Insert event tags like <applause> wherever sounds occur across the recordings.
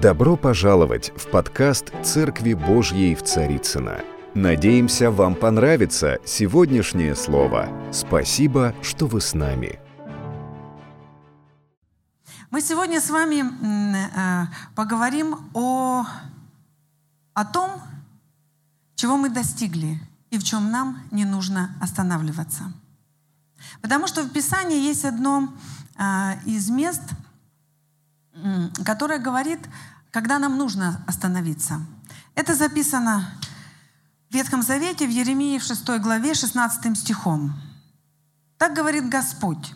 Добро пожаловать в подкаст «Церкви Божьей в Царицыно». Надеемся, вам понравится сегодняшнее слово. Спасибо, что вы с нами. Мы сегодня с вами э, поговорим о, о том, чего мы достигли и в чем нам не нужно останавливаться. Потому что в Писании есть одно э, из мест – которая говорит, когда нам нужно остановиться. Это записано в Ветхом Завете, в Еремии в 6 главе, 16 стихом. Так говорит Господь.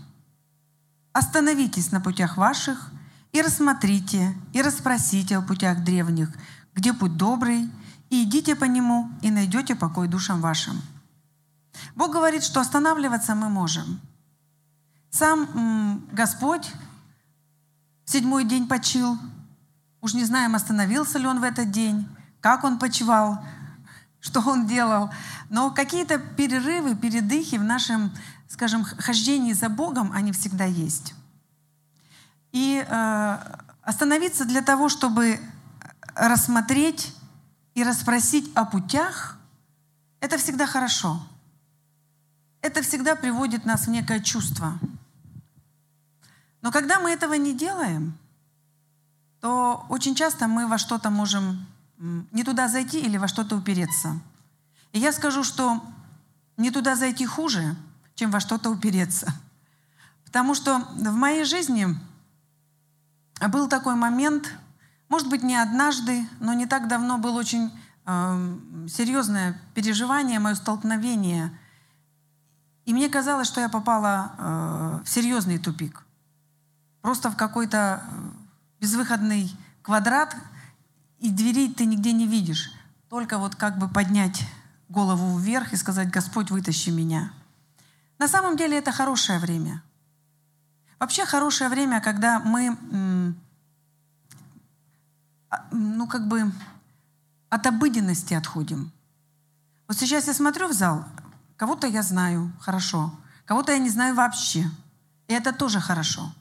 «Остановитесь на путях ваших и рассмотрите, и расспросите о путях древних, где путь добрый, и идите по нему, и найдете покой душам вашим». Бог говорит, что останавливаться мы можем. Сам Господь седьмой день почил. Уж не знаем, остановился ли он в этот день, как он почивал, <laughs> что он делал. Но какие-то перерывы, передыхи в нашем, скажем, хождении за Богом, они всегда есть. И э, остановиться для того, чтобы рассмотреть и расспросить о путях, это всегда хорошо. Это всегда приводит нас в некое чувство – но когда мы этого не делаем, то очень часто мы во что-то можем не туда зайти или во что-то упереться. И я скажу, что не туда зайти хуже, чем во что-то упереться. Потому что в моей жизни был такой момент, может быть, не однажды, но не так давно было очень э, серьезное переживание, мое столкновение. И мне казалось, что я попала э, в серьезный тупик просто в какой-то э, безвыходный квадрат, и дверей ты нигде не видишь. Только вот как бы поднять голову вверх и сказать, Господь, вытащи меня. На самом деле это хорошее время. Вообще хорошее время, когда мы, а, ну как бы от обыденности отходим. Вот сейчас я смотрю в зал, кого-то я знаю хорошо, кого-то я не знаю вообще. И это тоже хорошо.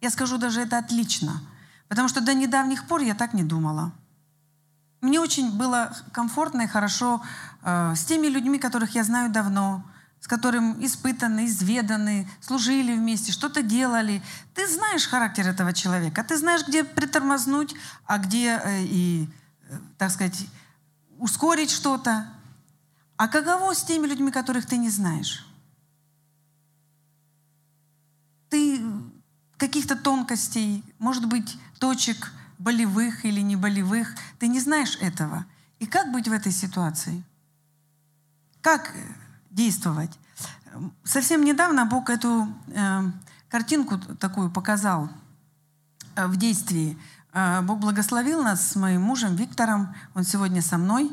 Я скажу даже это отлично, потому что до недавних пор я так не думала. Мне очень было комфортно и хорошо э, с теми людьми, которых я знаю давно, с которым испытаны, изведаны, служили вместе, что-то делали. Ты знаешь характер этого человека, ты знаешь, где притормознуть, а где э, и, э, так сказать, ускорить что-то. А каково с теми людьми, которых ты не знаешь? Ты каких-то тонкостей, может быть, точек болевых или не болевых. Ты не знаешь этого. И как быть в этой ситуации? Как действовать? Совсем недавно Бог эту э, картинку такую показал э, в действии. Э, Бог благословил нас с моим мужем Виктором. Он сегодня со мной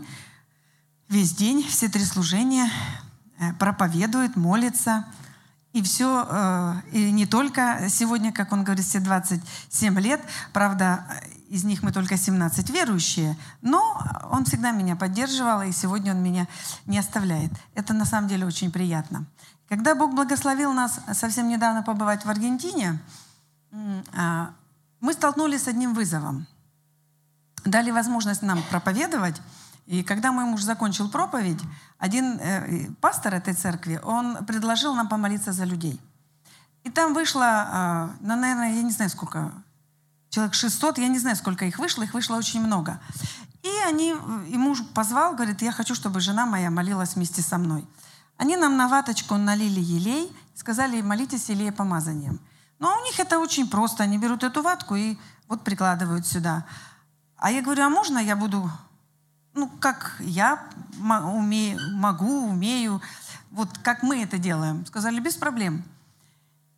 весь день, все три служения, э, проповедует, молится – и все, э, и не только сегодня, как он говорит, все 27 лет, правда, из них мы только 17 верующие, но он всегда меня поддерживал, и сегодня он меня не оставляет. Это на самом деле очень приятно. Когда Бог благословил нас совсем недавно побывать в Аргентине, а, мы столкнулись с одним вызовом. Дали возможность нам проповедовать, и когда мой муж закончил проповедь, один э, пастор этой церкви, он предложил нам помолиться за людей. И там вышло, э, ну, наверное, я не знаю сколько, человек 600, я не знаю, сколько их вышло, их вышло очень много. И они, и муж позвал, говорит, я хочу, чтобы жена моя молилась вместе со мной. Они нам на ваточку налили елей, сказали, молитесь елея помазанием. Но у них это очень просто. Они берут эту ватку и вот прикладывают сюда. А я говорю, а можно я буду ну, как я умею, могу, умею, вот как мы это делаем. Сказали, без проблем.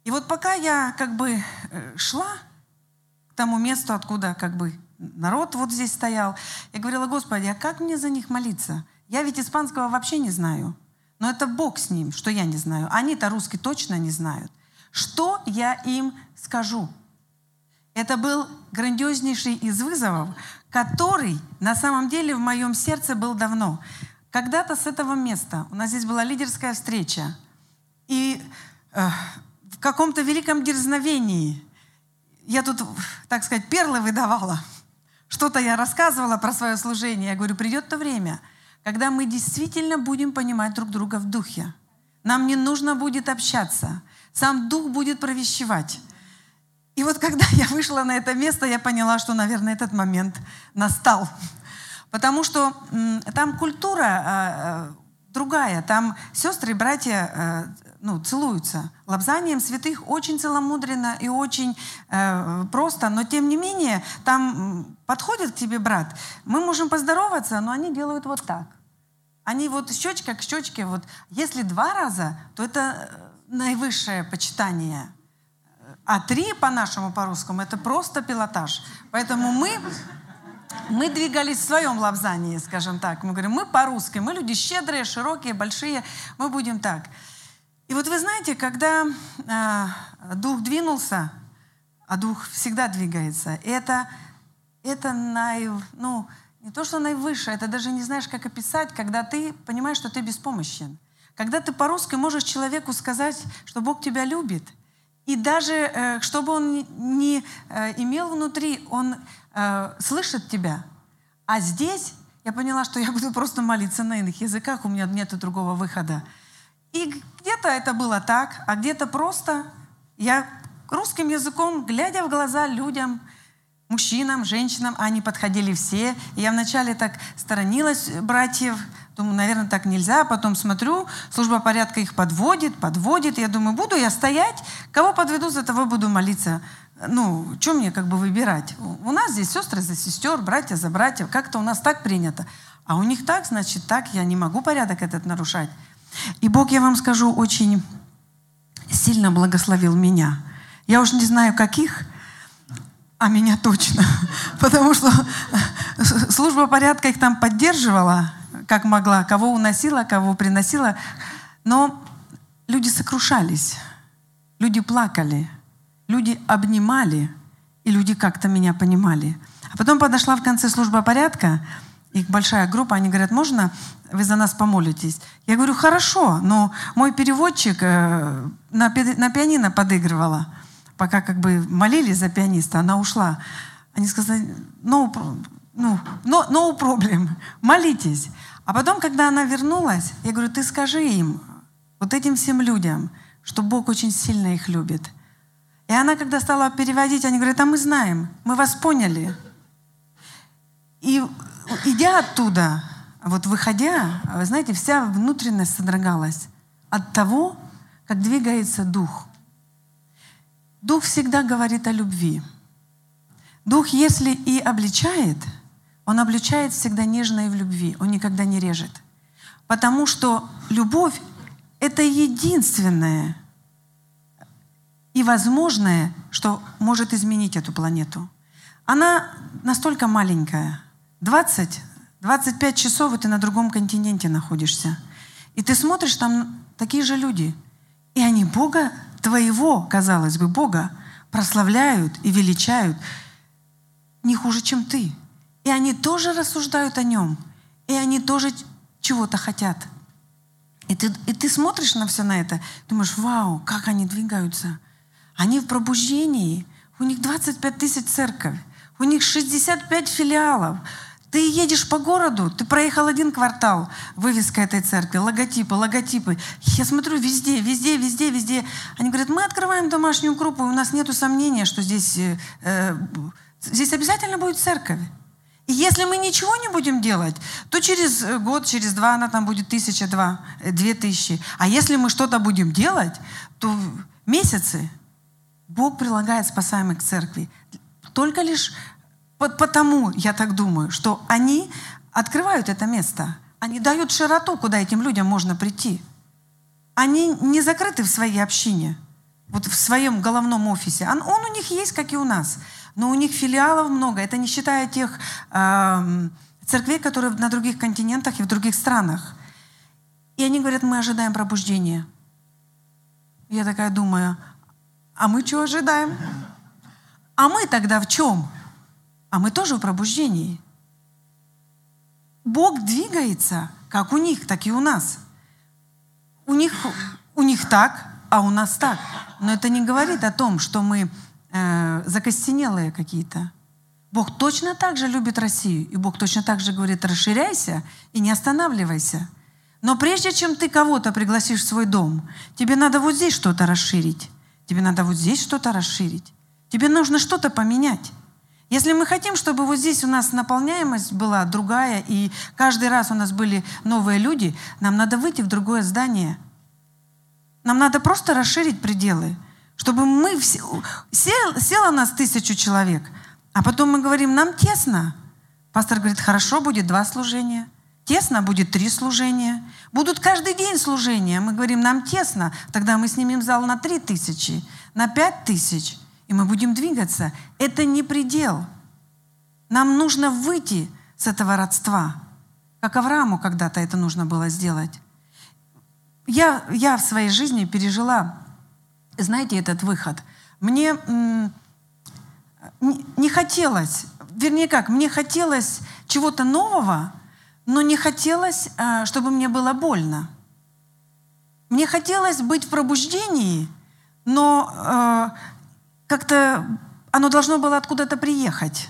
И вот пока я как бы э, шла к тому месту, откуда как бы народ вот здесь стоял, я говорила, Господи, а как мне за них молиться? Я ведь испанского вообще не знаю. Но это Бог с ним, что я не знаю. Они-то русский точно не знают. Что я им скажу? Это был грандиознейший из вызовов, который на самом деле в моем сердце был давно. Когда-то с этого места, у нас здесь была лидерская встреча, и э, в каком-то великом дерзновении я тут, так сказать, перлы выдавала, что-то я рассказывала про свое служение. Я говорю, придет то время, когда мы действительно будем понимать друг друга в духе. Нам не нужно будет общаться. Сам дух будет провещевать. И вот когда <laughs> я вышла на это место, я поняла, что, наверное, этот момент настал. Потому что там культура э, другая. Там сестры и братья э, ну, целуются. Лобзанием святых очень целомудренно и очень э, просто, но тем не менее там подходит к тебе брат. Мы можем поздороваться, но они делают вот так. Они вот щечка к щечке, вот если два раза, то это э, наивысшее почитание. А три по-нашему, по-русскому, это просто пилотаж. Поэтому мы мы двигались в своем лапзании, скажем так. Мы говорим, мы по-русски, мы люди щедрые, широкие, большие, мы будем так. И вот вы знаете, когда э, дух двинулся, а дух всегда двигается, это, это наив, ну, не то, что наивысшее, это даже не знаешь, как описать, когда ты понимаешь, что ты беспомощен. Когда ты по-русски можешь человеку сказать, что Бог тебя любит, и даже, э, чтобы он не э, имел внутри, он э, слышит тебя. А здесь я поняла, что я буду просто молиться на иных языках, у меня нет другого выхода. И где-то это было так, а где-то просто я русским языком, глядя в глаза людям, мужчинам, женщинам, они подходили все. И я вначале так сторонилась братьев, думаю, наверное, так нельзя. Потом смотрю, служба порядка их подводит, подводит. Я думаю, буду я стоять, кого подведу, за того буду молиться. Ну, что мне как бы выбирать? У нас здесь сестры за сестер, братья за братьев. Как-то у нас так принято. А у них так, значит, так. Я не могу порядок этот нарушать. И Бог, я вам скажу, очень сильно благословил меня. Я уже не знаю, каких, а меня точно. <laughs> Потому что <laughs> служба порядка их там поддерживала, как могла, кого уносила, кого приносила. Но люди сокрушались, люди плакали, люди обнимали, и люди как-то меня понимали. А потом подошла в конце служба порядка, их большая группа, они говорят, можно вы за нас помолитесь? Я говорю, хорошо, но мой переводчик э, на, пианино подыгрывала. Пока как бы молились за пианиста, она ушла. Они сказали, no, ну, no, no problem, молитесь. А потом, когда она вернулась, я говорю, ты скажи им, вот этим всем людям, что Бог очень сильно их любит. И она, когда стала переводить, они говорят, а мы знаем, мы вас поняли. И идя оттуда, вот выходя, вы знаете, вся внутренность содрогалась от того, как двигается дух. Дух всегда говорит о любви. Дух, если и обличает, он обличает всегда нежно и в любви. Он никогда не режет. Потому что любовь — это единственное и возможное, что может изменить эту планету. Она настолько маленькая. 20 25 часов, и ты на другом континенте находишься. И ты смотришь, там такие же люди. И они Бога, твоего, казалось бы, Бога, прославляют и величают не хуже, чем ты. И они тоже рассуждают о нем. И они тоже чего-то хотят. И ты, и ты смотришь на все на это, думаешь, вау, как они двигаются. Они в пробуждении. У них 25 тысяч церковь. У них 65 филиалов. Ты едешь по городу, ты проехал один квартал, вывеска этой церкви, логотипы, логотипы. Я смотрю везде, везде, везде, везде. Они говорят, мы открываем домашнюю группу, у нас нет сомнения, что здесь, э, э, здесь обязательно будет церковь. И если мы ничего не будем делать, то через год, через два она там будет тысяча, два, э, две тысячи. А если мы что-то будем делать, то месяцы Бог прилагает спасаемых к церкви. Только лишь Потому, я так думаю, что они открывают это место. Они дают широту, куда этим людям можно прийти. Они не закрыты в своей общине, вот в своем головном офисе. Он, он у них есть, как и у нас. Но у них филиалов много. Это не считая тех э, церквей, которые на других континентах и в других странах. И они говорят, мы ожидаем пробуждения. Я такая думаю, а мы что ожидаем? А мы тогда в чем? А мы тоже в пробуждении. Бог двигается, как у них, так и у нас. У них, у них так, а у нас так. Но это не говорит о том, что мы э, закостенелые какие-то. Бог точно так же любит Россию. И Бог точно так же говорит, расширяйся и не останавливайся. Но прежде чем ты кого-то пригласишь в свой дом, тебе надо вот здесь что-то расширить. Тебе надо вот здесь что-то расширить. Тебе нужно что-то поменять. Если мы хотим, чтобы вот здесь у нас наполняемость была другая, и каждый раз у нас были новые люди, нам надо выйти в другое здание. Нам надо просто расширить пределы, чтобы мы... Все... Сел, село нас тысячу человек, а потом мы говорим, нам тесно. Пастор говорит, хорошо, будет два служения. Тесно будет три служения. Будут каждый день служения. Мы говорим, нам тесно. Тогда мы снимем зал на три тысячи, на пять тысяч – и мы будем двигаться. Это не предел. Нам нужно выйти с этого родства. Как Аврааму когда-то это нужно было сделать. Я, я в своей жизни пережила, знаете, этот выход. Мне не, хотелось, вернее как, мне хотелось чего-то нового, но не хотелось, э, чтобы мне было больно. Мне хотелось быть в пробуждении, но э, как-то оно должно было откуда-то приехать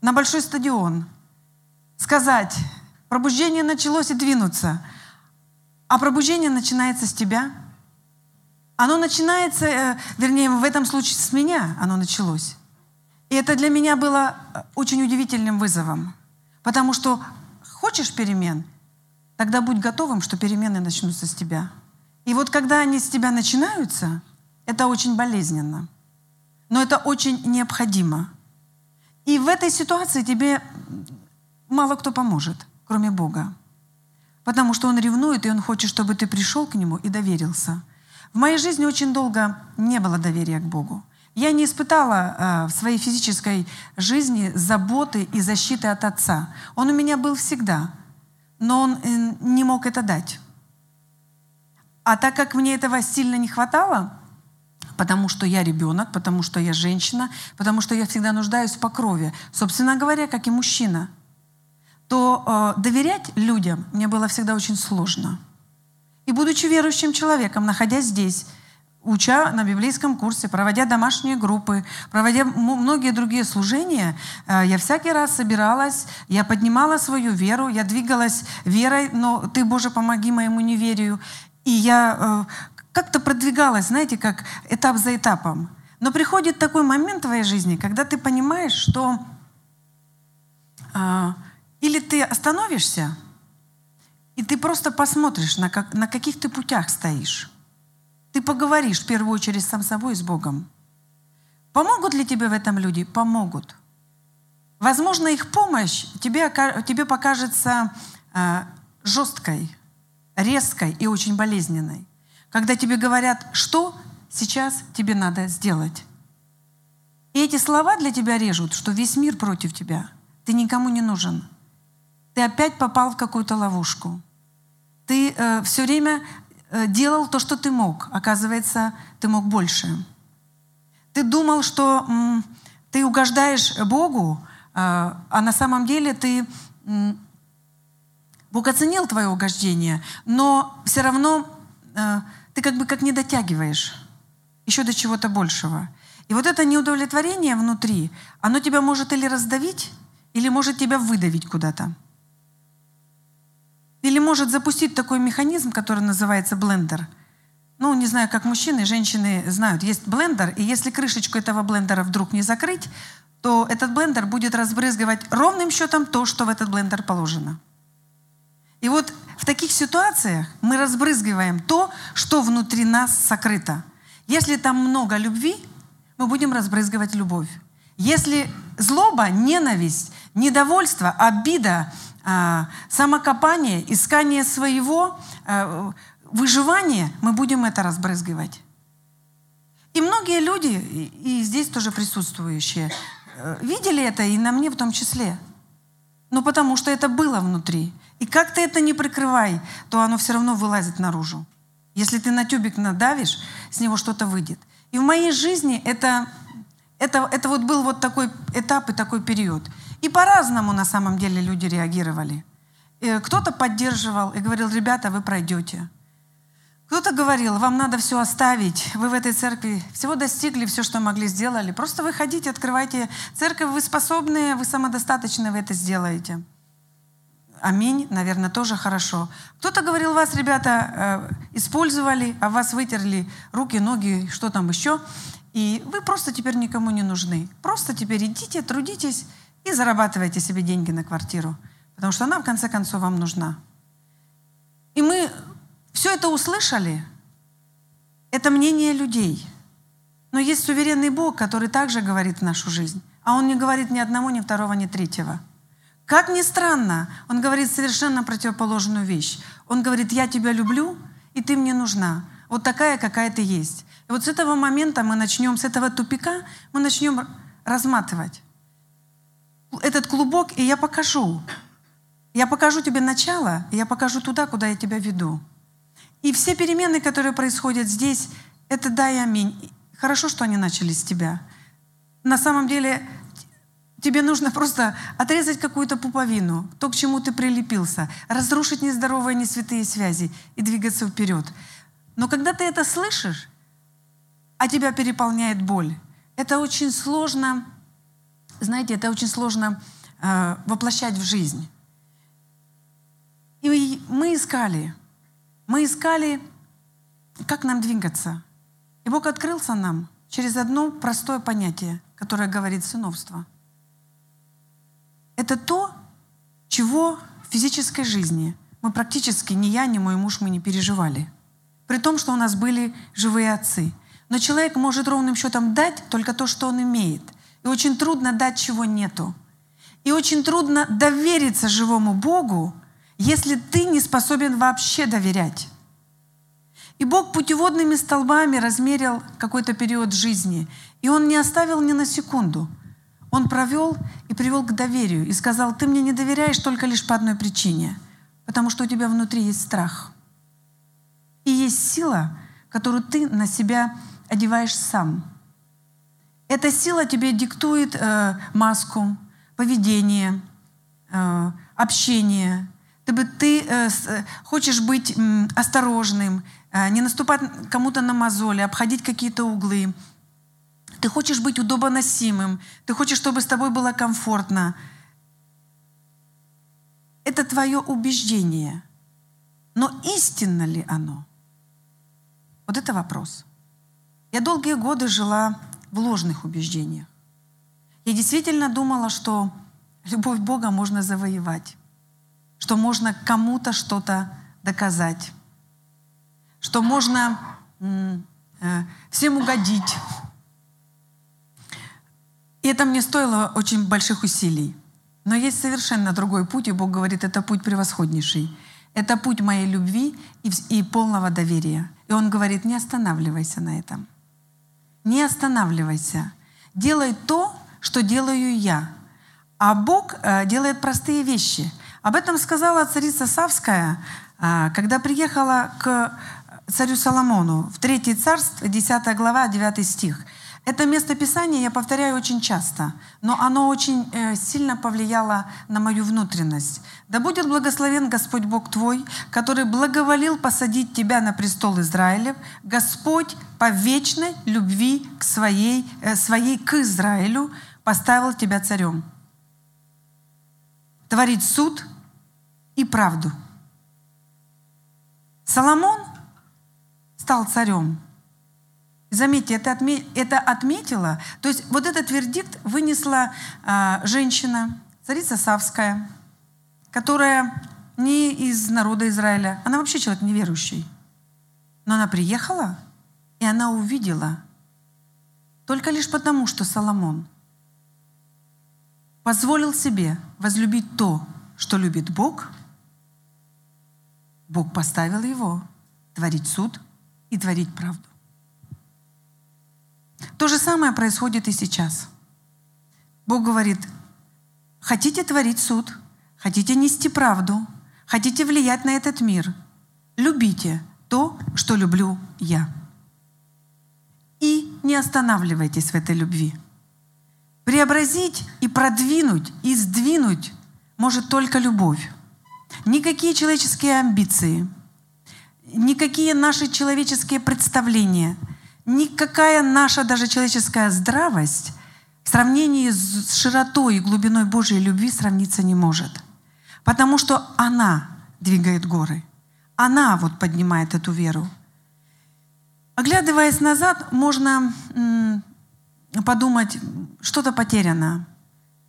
на большой стадион, сказать, пробуждение началось и двинуться. А пробуждение начинается с тебя. Оно начинается, э, вернее, в этом случае с меня оно началось. И это для меня было э, очень удивительным вызовом. Потому что хочешь перемен, тогда будь готовым, что перемены начнутся с тебя. И вот когда они с тебя начинаются, это очень болезненно но это очень необходимо. И в этой ситуации тебе мало кто поможет, кроме Бога. Потому что Он ревнует, и Он хочет, чтобы ты пришел к Нему и доверился. В моей жизни очень долго не было доверия к Богу. Я не испытала э, в своей физической жизни заботы и защиты от Отца. Он у меня был всегда, но Он э, не мог это дать. А так как мне этого сильно не хватало, потому что я ребенок, потому что я женщина, потому что я всегда нуждаюсь в покрове, собственно говоря, как и мужчина, то э, доверять людям мне было всегда очень сложно. И будучи верующим человеком, находясь здесь, уча на библейском курсе, проводя домашние группы, проводя многие другие служения, э, я всякий раз собиралась, я поднимала свою веру, я двигалась верой, но «Ты, Боже, помоги моему неверию». И я э, как-то продвигалась, знаете, как этап за этапом. Но приходит такой момент в твоей жизни, когда ты понимаешь, что э, или ты остановишься, и ты просто посмотришь, на, как, на каких ты путях стоишь. Ты поговоришь в первую очередь сам собой и с Богом. Помогут ли тебе в этом люди? Помогут. Возможно, их помощь тебе, тебе покажется э, жесткой, резкой и очень болезненной когда тебе говорят, что сейчас тебе надо сделать. И эти слова для тебя режут, что весь мир против тебя. Ты никому не нужен. Ты опять попал в какую-то ловушку. Ты э, все время э, делал то, что ты мог. Оказывается, ты мог больше. Ты думал, что м, ты угождаешь Богу, э, а на самом деле ты м, Бог оценил твое угождение, но все равно э, ты как бы как не дотягиваешь еще до чего-то большего. И вот это неудовлетворение внутри, оно тебя может или раздавить, или может тебя выдавить куда-то. Или может запустить такой механизм, который называется блендер. Ну, не знаю, как мужчины женщины знают, есть блендер, и если крышечку этого блендера вдруг не закрыть, то этот блендер будет разбрызгивать ровным счетом то, что в этот блендер положено. И вот в таких ситуациях мы разбрызгиваем то, что внутри нас сокрыто. Если там много любви, мы будем разбрызгивать любовь. Если злоба, ненависть, недовольство, обида, самокопание, искание своего, а, выживание, мы будем это разбрызгивать. И многие люди, и здесь тоже присутствующие, э, видели это, и на мне в том числе. Ну, потому что это было внутри. И как ты это не прикрывай, то оно все равно вылазит наружу. Если ты на тюбик надавишь, с него что-то выйдет. И в моей жизни это, это, это вот был вот такой этап и такой период. И по-разному на самом деле люди реагировали. Кто-то поддерживал и говорил, ребята, вы пройдете. Кто-то говорил, вам надо все оставить, вы в этой церкви всего достигли, все, что могли, сделали. Просто выходите, открывайте церковь, вы способны, вы самодостаточны, вы это сделаете. Аминь, наверное, тоже хорошо. Кто-то говорил, вас, ребята, э, использовали, а вас вытерли руки, ноги, что там еще. И вы просто теперь никому не нужны. Просто теперь идите, трудитесь и зарабатывайте себе деньги на квартиру. Потому что она, в конце концов, вам нужна. И мы все это услышали. Это мнение людей. Но есть суверенный Бог, который также говорит в нашу жизнь. А Он не говорит ни одного, ни второго, ни третьего. Как ни странно, он говорит совершенно противоположную вещь. Он говорит, я тебя люблю, и ты мне нужна. Вот такая, какая ты есть. И вот с этого момента мы начнем, с этого тупика мы начнем разматывать этот клубок, и я покажу. Я покажу тебе начало, и я покажу туда, куда я тебя веду. И все перемены, которые происходят здесь, это да и аминь. Хорошо, что они начали с тебя. На самом деле Тебе нужно просто отрезать какую-то пуповину, то, к чему ты прилепился, разрушить нездоровые, несвятые связи и двигаться вперед. Но когда ты это слышишь, а тебя переполняет боль, это очень сложно, знаете, это очень сложно э, воплощать в жизнь. И мы искали, мы искали, как нам двигаться. И Бог открылся нам через одно простое понятие, которое говорит сыновство – это то, чего в физической жизни мы практически, ни я, ни мой муж, мы не переживали. При том, что у нас были живые отцы. Но человек может ровным счетом дать только то, что он имеет. И очень трудно дать, чего нету. И очень трудно довериться живому Богу, если ты не способен вообще доверять. И Бог путеводными столбами размерил какой-то период жизни. И Он не оставил ни на секунду – он провел и привел к доверию и сказал, ты мне не доверяешь только лишь по одной причине, потому что у тебя внутри есть страх. И есть сила, которую ты на себя одеваешь сам. Эта сила тебе диктует э, маску, поведение, э, общение. Ты, ты э, э, хочешь быть э, осторожным, э, не наступать кому-то на мозоли, обходить какие-то углы, ты хочешь быть удобоносимым, ты хочешь, чтобы с тобой было комфортно. Это твое убеждение. Но истинно ли оно? Вот это вопрос. Я долгие годы жила в ложных убеждениях. Я действительно думала, что любовь Бога можно завоевать, что можно кому-то что-то доказать, что можно э, всем угодить, и это мне стоило очень больших усилий. Но есть совершенно другой путь, и Бог говорит, это путь превосходнейший. Это путь моей любви и, и полного доверия. И Он говорит, не останавливайся на этом. Не останавливайся. Делай то, что делаю я. А Бог э, делает простые вещи. Об этом сказала царица Савская, э, когда приехала к царю Соломону в Третий царство, 10 глава, 9 стих. Это местописание я повторяю очень часто, но оно очень э, сильно повлияло на мою внутренность. «Да будет благословен Господь Бог твой, который благоволил посадить тебя на престол Израилев, Господь по вечной любви к своей, э, своей к Израилю поставил тебя царем. Творить суд и правду». Соломон стал царем – Заметьте, это, отме это отметила, то есть вот этот вердикт вынесла э, женщина, царица Савская, которая не из народа Израиля, она вообще человек неверующий. Но она приехала, и она увидела, только лишь потому, что Соломон позволил себе возлюбить то, что любит Бог, Бог поставил его творить суд и творить правду. То же самое происходит и сейчас. Бог говорит, хотите творить суд, хотите нести правду, хотите влиять на этот мир, любите то, что люблю я. И не останавливайтесь в этой любви. Преобразить и продвинуть, и сдвинуть может только любовь. Никакие человеческие амбиции, никакие наши человеческие представления, никакая наша даже человеческая здравость в сравнении с широтой и глубиной Божьей любви сравниться не может. Потому что она двигает горы. Она вот поднимает эту веру. Оглядываясь назад, можно подумать, что-то потеряно.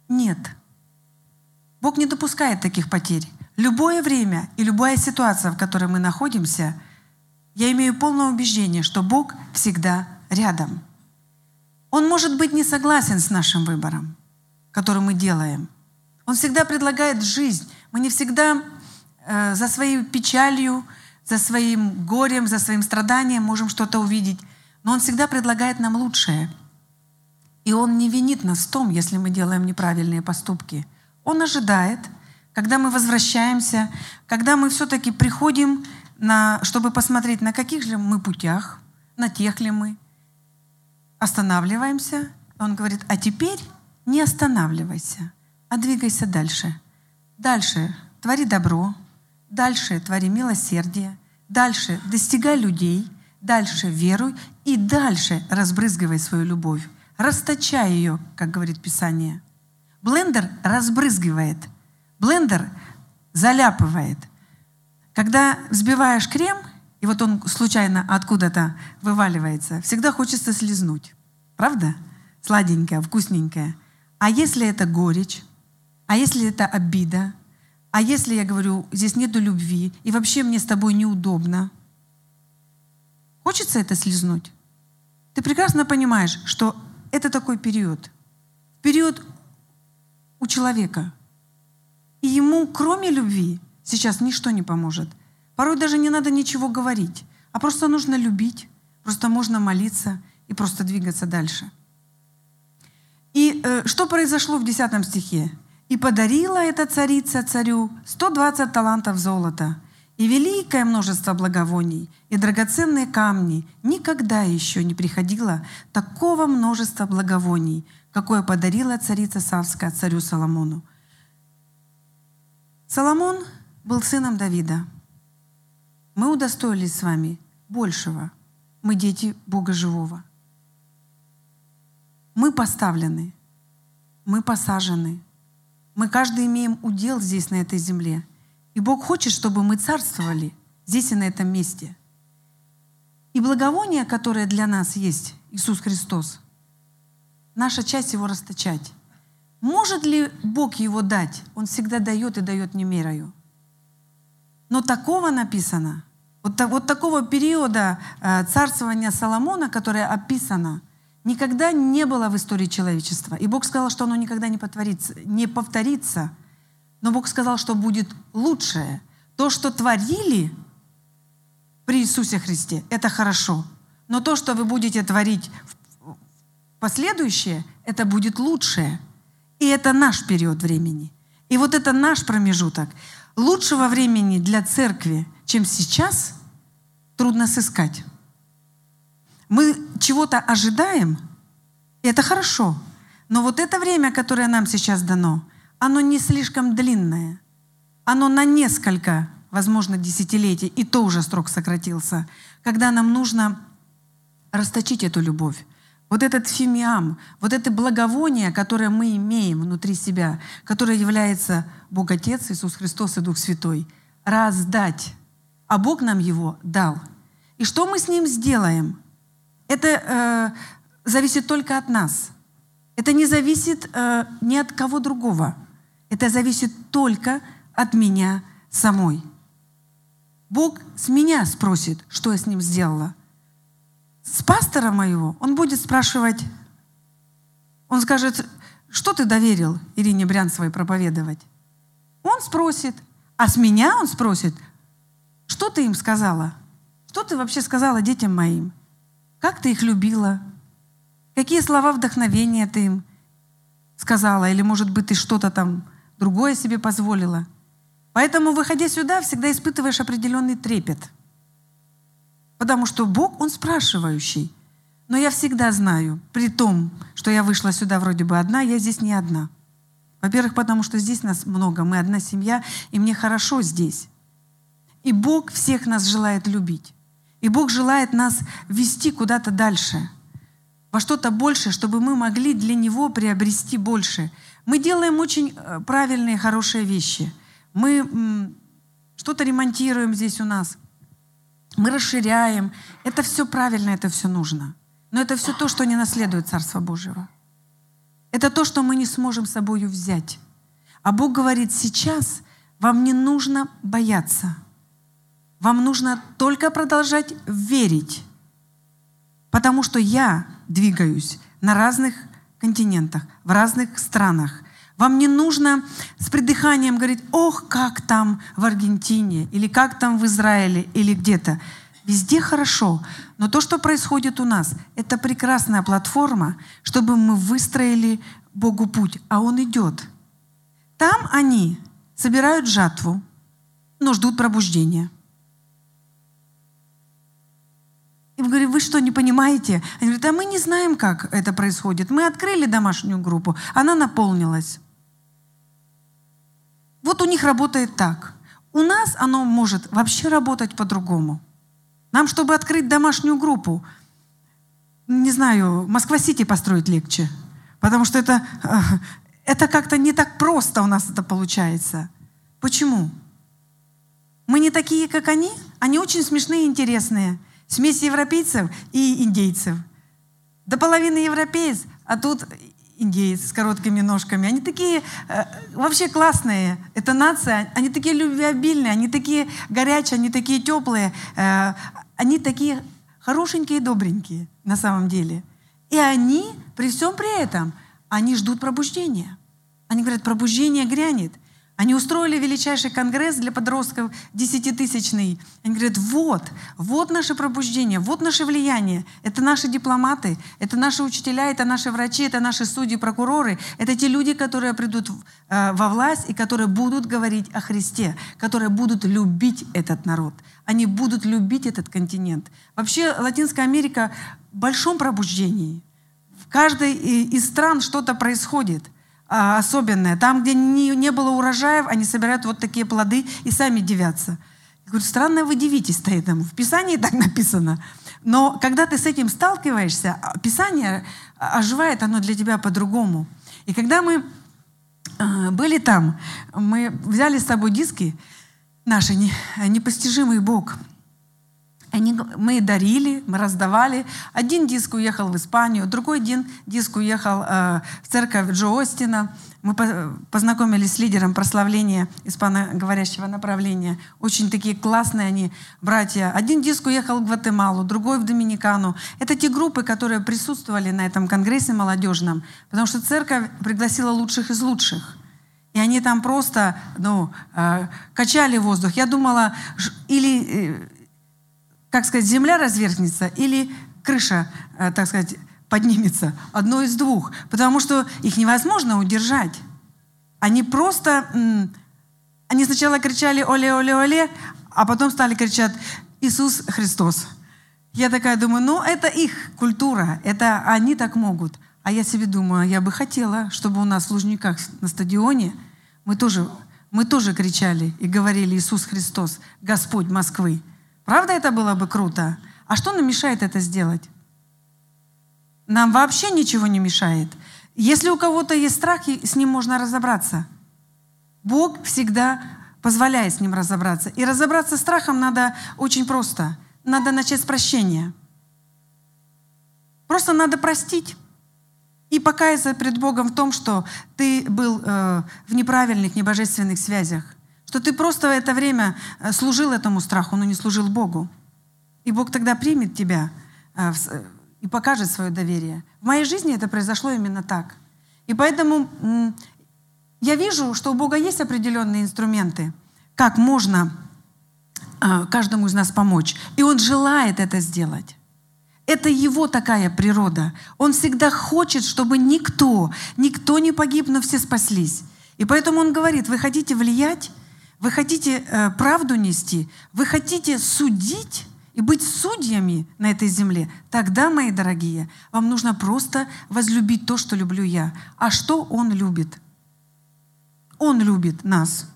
Нет. Бог не допускает таких потерь. Любое время и любая ситуация, в которой мы находимся, я имею полное убеждение, что Бог всегда рядом. Он может быть не согласен с нашим выбором, который мы делаем. Он всегда предлагает жизнь. Мы не всегда э, за своей печалью, за своим горем, за своим страданием можем что-то увидеть. Но Он всегда предлагает нам лучшее. И Он не винит нас в том, если мы делаем неправильные поступки. Он ожидает, когда мы возвращаемся, когда мы все-таки приходим, на, чтобы посмотреть, на каких же мы путях, на тех ли мы. Останавливаемся. Он говорит, а теперь не останавливайся, а двигайся дальше. Дальше твори добро, дальше твори милосердие, дальше достигай людей, дальше веруй и дальше разбрызгивай свою любовь. Расточай ее, как говорит Писание. Блендер разбрызгивает, блендер заляпывает. Когда взбиваешь крем, и вот он случайно откуда-то вываливается, всегда хочется слезнуть. Правда? Сладенькое, вкусненькое. А если это горечь? А если это обида? А если я говорю, здесь нету любви, и вообще мне с тобой неудобно? Хочется это слезнуть? Ты прекрасно понимаешь, что это такой период. Период у человека. И ему, кроме любви, сейчас ничто не поможет. Порой даже не надо ничего говорить, а просто нужно любить, просто можно молиться и просто двигаться дальше. И э, что произошло в 10 стихе? И подарила эта царица царю 120 талантов золота и великое множество благовоний и драгоценные камни. Никогда еще не приходило такого множества благовоний, какое подарила царица Савская царю Соломону. Соломон был сыном Давида. Мы удостоились с вами большего. Мы дети Бога Живого. Мы поставлены, мы посажены, мы каждый имеем удел здесь, на этой земле. И Бог хочет, чтобы мы царствовали здесь и на этом месте. И благовоние, которое для нас есть, Иисус Христос, наша часть его расточать. Может ли Бог его дать? Он всегда дает и дает не мерою. Но такого написано, вот, вот такого периода э, царствования Соломона, которое описано – никогда не было в истории человечества. И Бог сказал, что оно никогда не, повторится, не повторится. Но Бог сказал, что будет лучшее. То, что творили при Иисусе Христе, это хорошо. Но то, что вы будете творить в последующее, это будет лучшее. И это наш период времени. И вот это наш промежуток. Лучшего времени для церкви, чем сейчас, трудно сыскать. Мы чего-то ожидаем, и это хорошо. Но вот это время, которое нам сейчас дано, оно не слишком длинное. Оно на несколько, возможно, десятилетий, и то уже срок сократился, когда нам нужно расточить эту любовь. Вот этот фимиам, вот это благовоние, которое мы имеем внутри себя, которое является Бог Отец, Иисус Христос и Дух Святой, раздать. А Бог нам его дал. И что мы с ним сделаем? Это э, зависит только от нас. Это не зависит э, ни от кого другого. Это зависит только от меня самой. Бог с меня спросит, что я с ним сделала. С пастора моего он будет спрашивать, он скажет, что ты доверил Ирине Брянцевой проповедовать? Он спросит, а с меня он спросит, что ты им сказала? Что ты вообще сказала детям моим? Как ты их любила? Какие слова вдохновения ты им сказала? Или, может быть, ты что-то там другое себе позволила? Поэтому, выходя сюда, всегда испытываешь определенный трепет. Потому что Бог, Он спрашивающий. Но я всегда знаю, при том, что я вышла сюда вроде бы одна, я здесь не одна. Во-первых, потому что здесь нас много, мы одна семья, и мне хорошо здесь. И Бог всех нас желает любить. И Бог желает нас вести куда-то дальше, во что-то больше, чтобы мы могли для Него приобрести больше. Мы делаем очень э, правильные, хорошие вещи. Мы что-то ремонтируем здесь у нас. Мы расширяем. Это все правильно, это все нужно. Но это все то, что не наследует Царство Божьего. Это то, что мы не сможем с собой взять. А Бог говорит, сейчас вам не нужно бояться. Вам нужно только продолжать верить. Потому что я двигаюсь на разных континентах, в разных странах. Вам не нужно с придыханием говорить, ох, как там в Аргентине, или как там в Израиле, или где-то. Везде хорошо. Но то, что происходит у нас, это прекрасная платформа, чтобы мы выстроили Богу путь, а Он идет. Там они собирают жатву, но ждут пробуждения. И мы говорим, вы что, не понимаете? Они говорят, а мы не знаем, как это происходит. Мы открыли домашнюю группу, она наполнилась. Вот у них работает так. У нас оно может вообще работать по-другому. Нам, чтобы открыть домашнюю группу, не знаю, Москва-Сити построить легче. Потому что это, э, это как-то не так просто у нас это получается. Почему? Мы не такие, как они. Они очень смешные и интересные. Смесь европейцев и индейцев. До половины европеец, а тут индеец с короткими ножками. Они такие э, вообще классные. Это нация. Они такие любвеобильные, они такие горячие, они такие теплые. Э, они такие хорошенькие и добренькие на самом деле. И они, при всем при этом, они ждут пробуждения. Они говорят, пробуждение грянет. Они устроили величайший конгресс для подростков, десятитысячный. Они говорят, вот, вот наше пробуждение, вот наше влияние. Это наши дипломаты, это наши учителя, это наши врачи, это наши судьи, прокуроры. Это те люди, которые придут э, во власть и которые будут говорить о Христе, которые будут любить этот народ. Они будут любить этот континент. Вообще Латинская Америка в большом пробуждении. В каждой из стран что-то происходит – особенное. Там, где не, не было урожаев, они собирают вот такие плоды и сами девятся. Я говорю, странно вы дивитесь-то этому. В Писании так <laughs> написано. Но когда ты с этим сталкиваешься, а, Писание оживает оно для тебя по-другому. И когда мы были там, мы взяли с собой диски наши «Непостижимый Бог». Они, мы дарили, мы раздавали. Один диск уехал в Испанию, другой один диск уехал э, в церковь Джо Остина. Мы познакомились с лидером прославления испаноговорящего направления. Очень такие классные они братья. Один диск уехал в Гватемалу, другой в Доминикану. Это те группы, которые присутствовали на этом конгрессе молодежном, потому что церковь пригласила лучших из лучших. И они там просто ну, э, качали воздух. Я думала, или как сказать, земля разверзнется или крыша, э, так сказать, поднимется. Одно из двух. Потому что их невозможно удержать. Они просто... Они сначала кричали «Оле, оле, оле», а потом стали кричать «Иисус Христос». Я такая думаю, ну это их культура, это они так могут. А я себе думаю, я бы хотела, чтобы у нас в Лужниках на стадионе мы тоже, мы тоже кричали и говорили «Иисус Христос, Господь Москвы». Правда это было бы круто? А что нам мешает это сделать? Нам вообще ничего не мешает. Если у кого-то есть страх, с ним можно разобраться. Бог всегда позволяет с ним разобраться. И разобраться с страхом надо очень просто. Надо начать с прощения. Просто надо простить и покаяться пред Богом в том, что ты был э, в неправильных, небожественных связях что ты просто в это время э, служил этому страху, но не служил Богу. И Бог тогда примет тебя э, и покажет свое доверие. В моей жизни это произошло именно так. И поэтому я вижу, что у Бога есть определенные инструменты, как можно э, каждому из нас помочь. И Он желает это сделать. Это его такая природа. Он всегда хочет, чтобы никто, никто не погиб, но все спаслись. И поэтому он говорит, вы хотите влиять, вы хотите э, правду нести? Вы хотите судить и быть судьями на этой земле? Тогда, мои дорогие, вам нужно просто возлюбить то, что люблю я. А что Он любит? Он любит нас.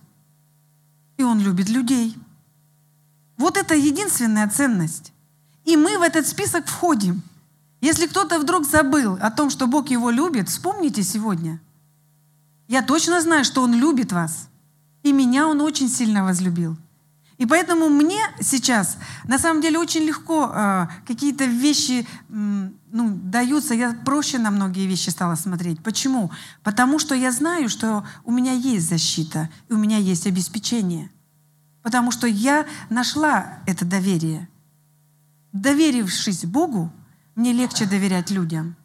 И Он любит людей. Вот это единственная ценность. И мы в этот список входим. Если кто-то вдруг забыл о том, что Бог его любит, вспомните сегодня. Я точно знаю, что Он любит вас. И меня Он очень сильно возлюбил. И поэтому мне сейчас, на самом деле, очень легко э, какие-то вещи э, ну, даются. Я проще на многие вещи стала смотреть. Почему? Потому что я знаю, что у меня есть защита, и у меня есть обеспечение. Потому что я нашла это доверие. Доверившись Богу, мне легче доверять людям.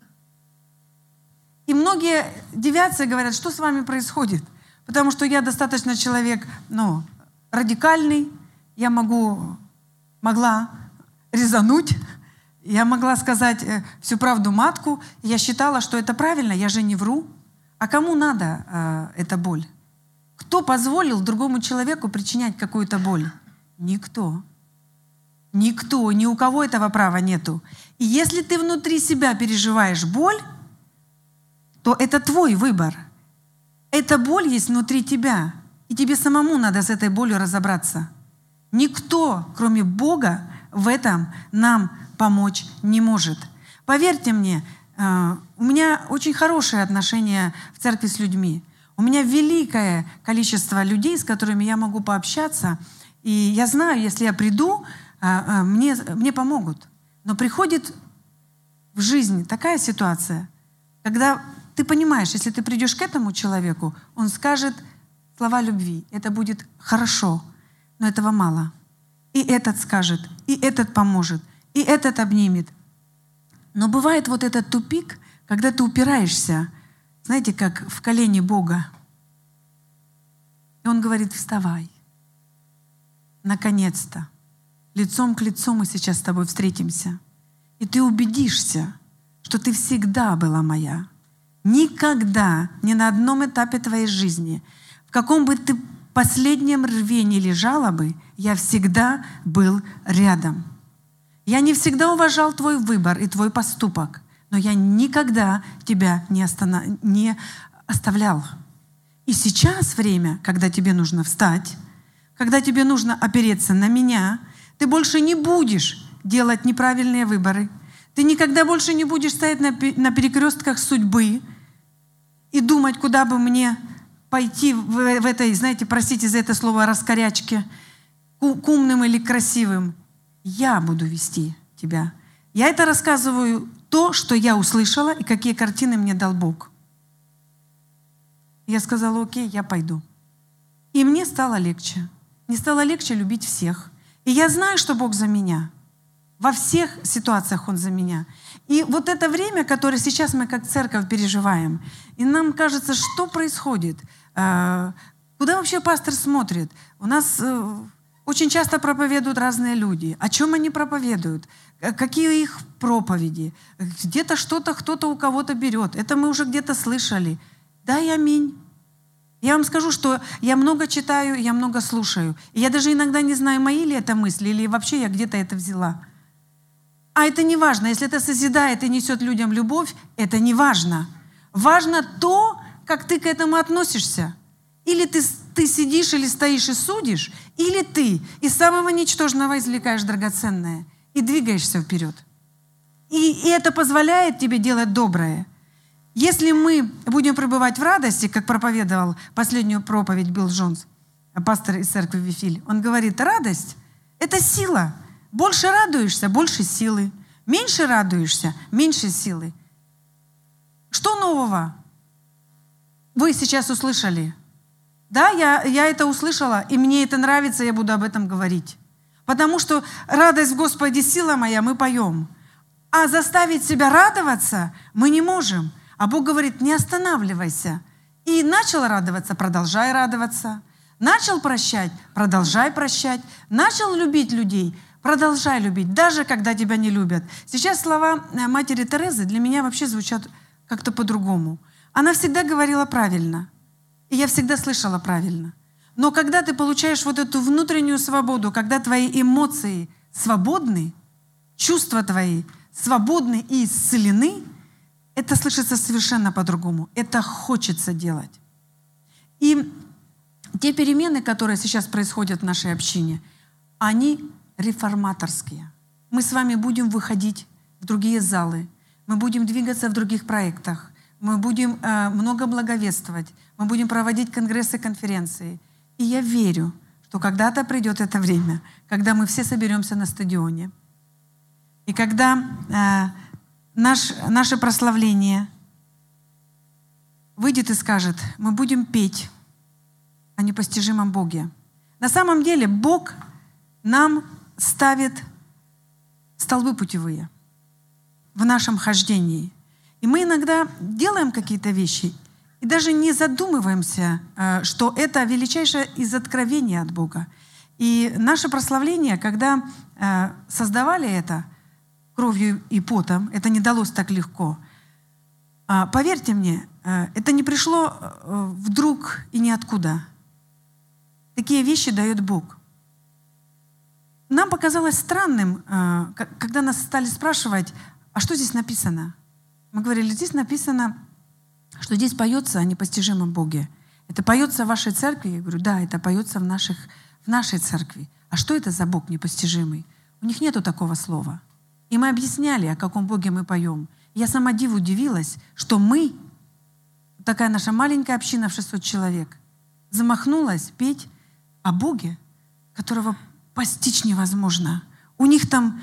И многие девятся и говорят, что с вами происходит? Потому что я достаточно человек ну, радикальный, я могу, могла резануть, я могла сказать э, всю правду матку. Я считала, что это правильно, я же не вру. А кому надо э, эта боль? Кто позволил другому человеку причинять какую-то боль? Никто. Никто, ни у кого этого права нету. И если ты внутри себя переживаешь боль, то это твой выбор. Эта боль есть внутри тебя. И тебе самому надо с этой болью разобраться. Никто, кроме Бога, в этом нам помочь не может. Поверьте мне, э, у меня очень хорошие отношения в церкви с людьми. У меня великое количество людей, с которыми я могу пообщаться. И я знаю, если я приду, э, э, мне, мне помогут. Но приходит в жизнь такая ситуация, когда ты понимаешь, если ты придешь к этому человеку, он скажет слова любви. Это будет хорошо, но этого мало. И этот скажет, и этот поможет, и этот обнимет. Но бывает вот этот тупик, когда ты упираешься, знаете, как в колени Бога. И Он говорит, вставай. Наконец-то. Лицом к лицу мы сейчас с тобой встретимся. И ты убедишься, что ты всегда была моя. Никогда, ни на одном этапе твоей жизни, в каком бы ты последнем рвении лежала бы, я всегда был рядом. Я не всегда уважал твой выбор и твой поступок, но я никогда тебя не, останов... не оставлял. И сейчас время, когда тебе нужно встать, когда тебе нужно опереться на меня, ты больше не будешь делать неправильные выборы. Ты никогда больше не будешь стоять на перекрестках судьбы и думать, куда бы мне пойти в, в этой, знаете, простите за это слово, раскорячке, к умным или красивым. Я буду вести тебя. Я это рассказываю то, что я услышала и какие картины мне дал Бог. Я сказала, окей, я пойду. И мне стало легче. Мне стало легче любить всех. И я знаю, что Бог за меня. Во всех ситуациях Он за меня. И вот это время, которое сейчас мы как церковь переживаем, и нам кажется, что происходит – а, куда вообще пастор смотрит? У нас э, очень часто проповедуют разные люди. О чем они проповедуют? Какие их проповеди? Где-то что-то кто-то у кого-то берет. Это мы уже где-то слышали. Да и аминь. Я вам скажу, что я много читаю, я много слушаю. И я даже иногда не знаю, мои ли это мысли, или вообще я где-то это взяла. А это не важно. Если это созидает и несет людям любовь, это не важно. Важно то, как ты к этому относишься. Или ты, ты сидишь или стоишь и судишь, или ты из самого ничтожного извлекаешь драгоценное и двигаешься вперед. И, и это позволяет тебе делать доброе. Если мы будем пребывать в радости, как проповедовал последнюю проповедь Билл Джонс, пастор из церкви Вифиль, он говорит, радость – это сила. Больше радуешься – больше силы. Меньше радуешься – меньше силы. Что нового? вы сейчас услышали. Да, я, я это услышала, и мне это нравится, я буду об этом говорить. Потому что радость в Господе, сила моя, мы поем. А заставить себя радоваться мы не можем. А Бог говорит, не останавливайся. И начал радоваться, продолжай радоваться. Начал прощать, продолжай прощать. Начал любить людей, продолжай любить, даже когда тебя не любят. Сейчас слова э, матери Терезы для меня вообще звучат как-то по-другому. Она всегда говорила правильно. И я всегда слышала правильно. Но когда ты получаешь вот эту внутреннюю свободу, когда твои эмоции свободны, чувства твои свободны и исцелены, это слышится совершенно по-другому. Это хочется делать. И те перемены, которые сейчас происходят в нашей общине, они реформаторские. Мы с вами будем выходить в другие залы, мы будем двигаться в других проектах, мы будем э, много благовествовать, мы будем проводить конгрессы, конференции. И я верю, что когда-то придет это время, когда мы все соберемся на стадионе. И когда э, наш, наше прославление выйдет и скажет, мы будем петь о непостижимом Боге. На самом деле Бог нам ставит столбы путевые в нашем хождении. И мы иногда делаем какие-то вещи и даже не задумываемся, э, что это величайшее из откровений от Бога. И наше прославление, когда э, создавали это кровью и потом, это не далось так легко. А, поверьте мне, э, это не пришло вдруг и ниоткуда. Такие вещи дает Бог. Нам показалось странным, когда нас стали спрашивать, а что здесь написано? Мы говорили, здесь написано, что здесь поется о непостижимом Боге. Это поется в вашей церкви? Я говорю, да, это поется в, наших, в нашей церкви. А что это за Бог непостижимый? У них нету такого слова. И мы объясняли, о каком Боге мы поем. Я сама диву удивилась, что мы, такая наша маленькая община в 600 человек, замахнулась петь о Боге, которого постичь невозможно. У них там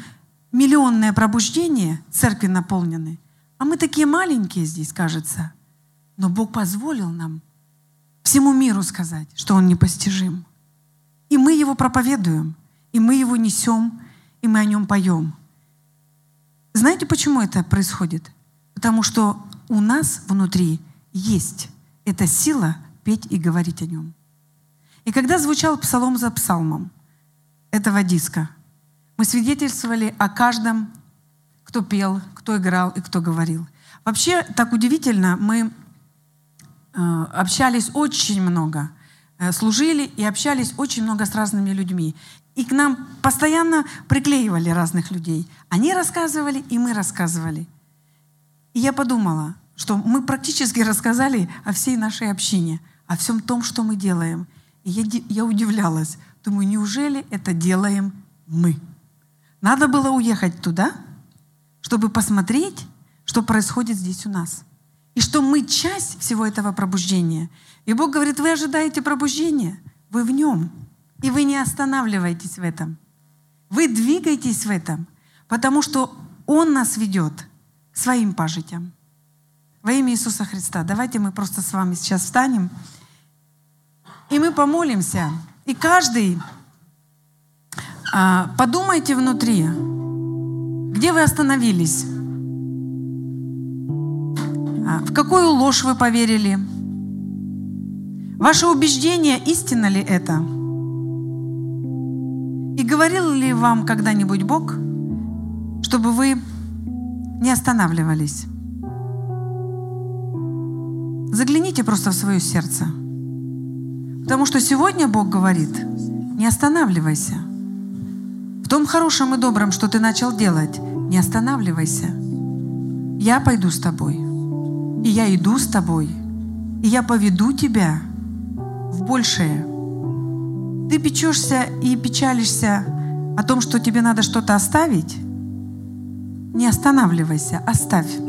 миллионное пробуждение, церкви наполнены, а мы такие маленькие здесь, кажется. Но Бог позволил нам всему миру сказать, что Он непостижим. И мы Его проповедуем, и мы Его несем, и мы о Нем поем. Знаете, почему это происходит? Потому что у нас внутри есть эта сила петь и говорить о Нем. И когда звучал псалом за псалмом этого диска – мы свидетельствовали о каждом, кто пел, кто играл и кто говорил. Вообще, так удивительно, мы э, общались очень много, э, служили и общались очень много с разными людьми. И к нам постоянно приклеивали разных людей. Они рассказывали, и мы рассказывали. И я подумала, что мы практически <laughs> рассказали о всей нашей общине, о всем том, что мы делаем. И я, я удивлялась. Думаю, неужели это делаем мы? Надо было уехать туда, чтобы посмотреть, что происходит здесь у нас. И что мы часть всего этого пробуждения. И Бог говорит, вы ожидаете пробуждения, вы в нем. И вы не останавливаетесь в этом. Вы двигаетесь в этом, потому что Он нас ведет к своим пажитям. Во имя Иисуса Христа. Давайте мы просто с вами сейчас встанем. И мы помолимся. И каждый а, подумайте внутри, где вы остановились, а, в какую ложь вы поверили, ваше убеждение, истинно ли это? И говорил ли вам когда-нибудь Бог, чтобы вы не останавливались? Загляните просто в свое сердце. Потому что сегодня Бог говорит, не останавливайся – том хорошем и добром, что ты начал делать, не останавливайся. Я пойду с тобой. И я иду с тобой. И я поведу тебя в большее. Ты печешься и печалишься о том, что тебе надо что-то оставить. Не останавливайся, оставь.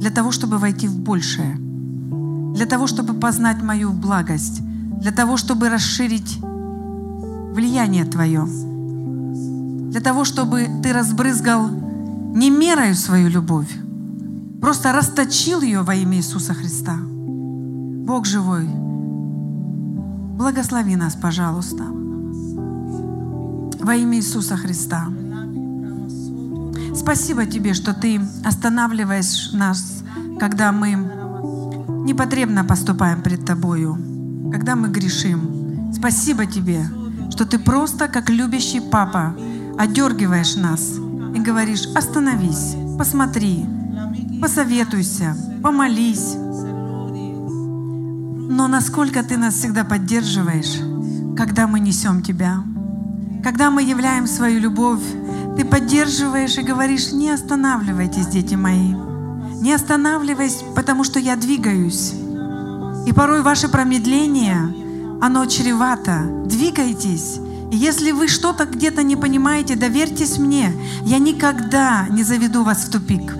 Для того, чтобы войти в большее. Для того, чтобы познать мою благость. Для того, чтобы расширить влияние Твое для того, чтобы ты разбрызгал не мерою свою любовь, просто расточил ее во имя Иисуса Христа. Бог живой, благослови нас, пожалуйста, во имя Иисуса Христа. Спасибо Тебе, что Ты останавливаешь нас, когда мы непотребно поступаем пред Тобою, когда мы грешим. Спасибо Тебе, что Ты просто как любящий Папа одергиваешь нас и говоришь, остановись, посмотри, посоветуйся, помолись. Но насколько ты нас всегда поддерживаешь, когда мы несем Тебя, когда мы являем свою любовь, ты поддерживаешь и говоришь, не останавливайтесь, дети мои, не останавливайтесь, потому что я двигаюсь. И порой ваше промедление, оно чревато. Двигайтесь, И если вы что-то где-то не понимаете, доверьтесь мне. Я никогда не заведу вас в тупик.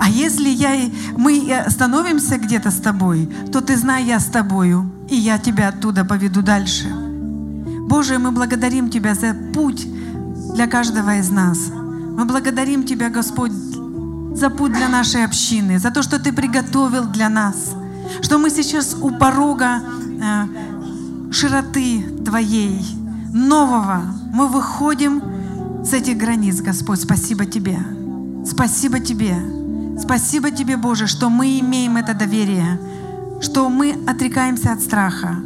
А если я, мы остановимся где-то с тобой, то ты знай, я с тобою, и я тебя оттуда поведу дальше. Боже, мы благодарим Тебя за путь для каждого из нас. Мы благодарим Тебя, Господь, за путь для нашей общины, за то, что Ты приготовил для нас, что мы сейчас у порога э, широты Твоей, нового. Мы выходим с этих границ, Господь. Спасибо Тебе. Спасибо Тебе. Спасибо Тебе, Боже, что мы имеем это доверие, что мы отрекаемся от страха.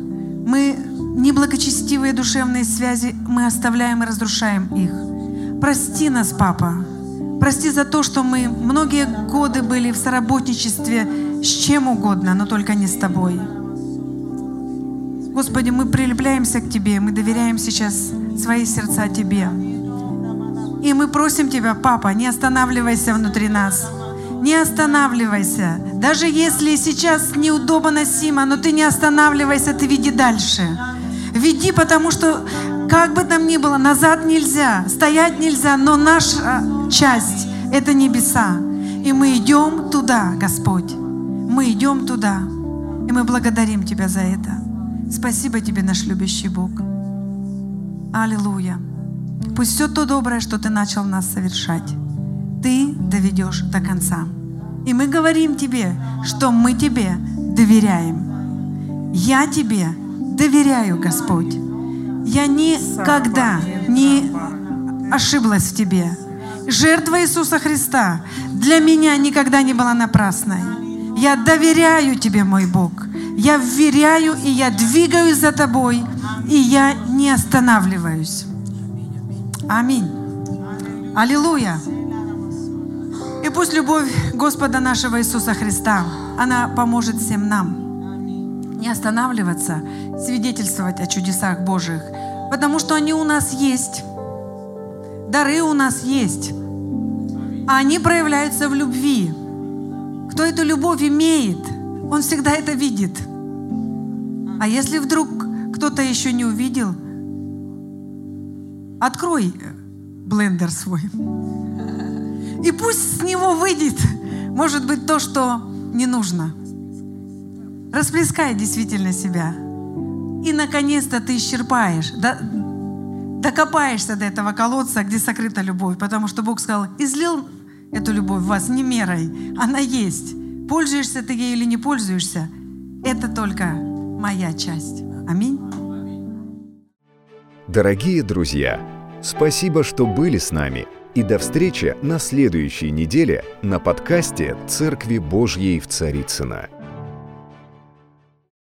Мы неблагочестивые душевные связи, мы оставляем и разрушаем их. Прости нас, Папа. Прости за то, что мы многие годы были в соработничестве с чем угодно, но только не с Тобой. Господи, мы прилепляемся к Тебе, мы доверяем сейчас свои сердца Тебе. И мы просим Тебя, Папа, не останавливайся внутри нас. Не останавливайся. Даже если сейчас неудобно носимо, но ты не останавливайся, ты веди дальше. Веди, потому что как бы там ни было, назад нельзя, стоять нельзя, но наша часть — это небеса. И мы идем туда, Господь. Мы идем туда. И мы благодарим Тебя за это. Спасибо Тебе, наш любящий Бог. Аллилуйя. Пусть все то доброе, что Ты начал в нас совершать, Ты доведешь до конца. И мы говорим Тебе, что мы Тебе доверяем. Я Тебе доверяю, Господь. Я никогда не ошиблась в Тебе. Жертва Иисуса Христа для меня никогда не была напрасной. Я доверяю Тебе, мой Бог. Я вверяю, и я двигаюсь за Тобой, и я не останавливаюсь. Аминь. Аллилуйя. И пусть любовь Господа нашего Иисуса Христа, она поможет всем нам не останавливаться, свидетельствовать о чудесах Божьих, потому что они у нас есть. Дары у нас есть. А они проявляются в любви. Кто эту любовь имеет, он всегда это видит. А если вдруг кто-то еще не увидел, открой блендер свой. И пусть с него выйдет, может быть, то, что не нужно. Расплескай действительно себя. И, наконец-то, ты исчерпаешь, до, докопаешься до этого колодца, где сокрыта любовь. Потому что Бог сказал, излил эту любовь в вас не мерой. Она есть. Пользуешься ты ей или не пользуешься, это только моя часть. Аминь. Дорогие друзья, спасибо, что были с нами. И до встречи на следующей неделе на подкасте «Церкви Божьей в Царицына.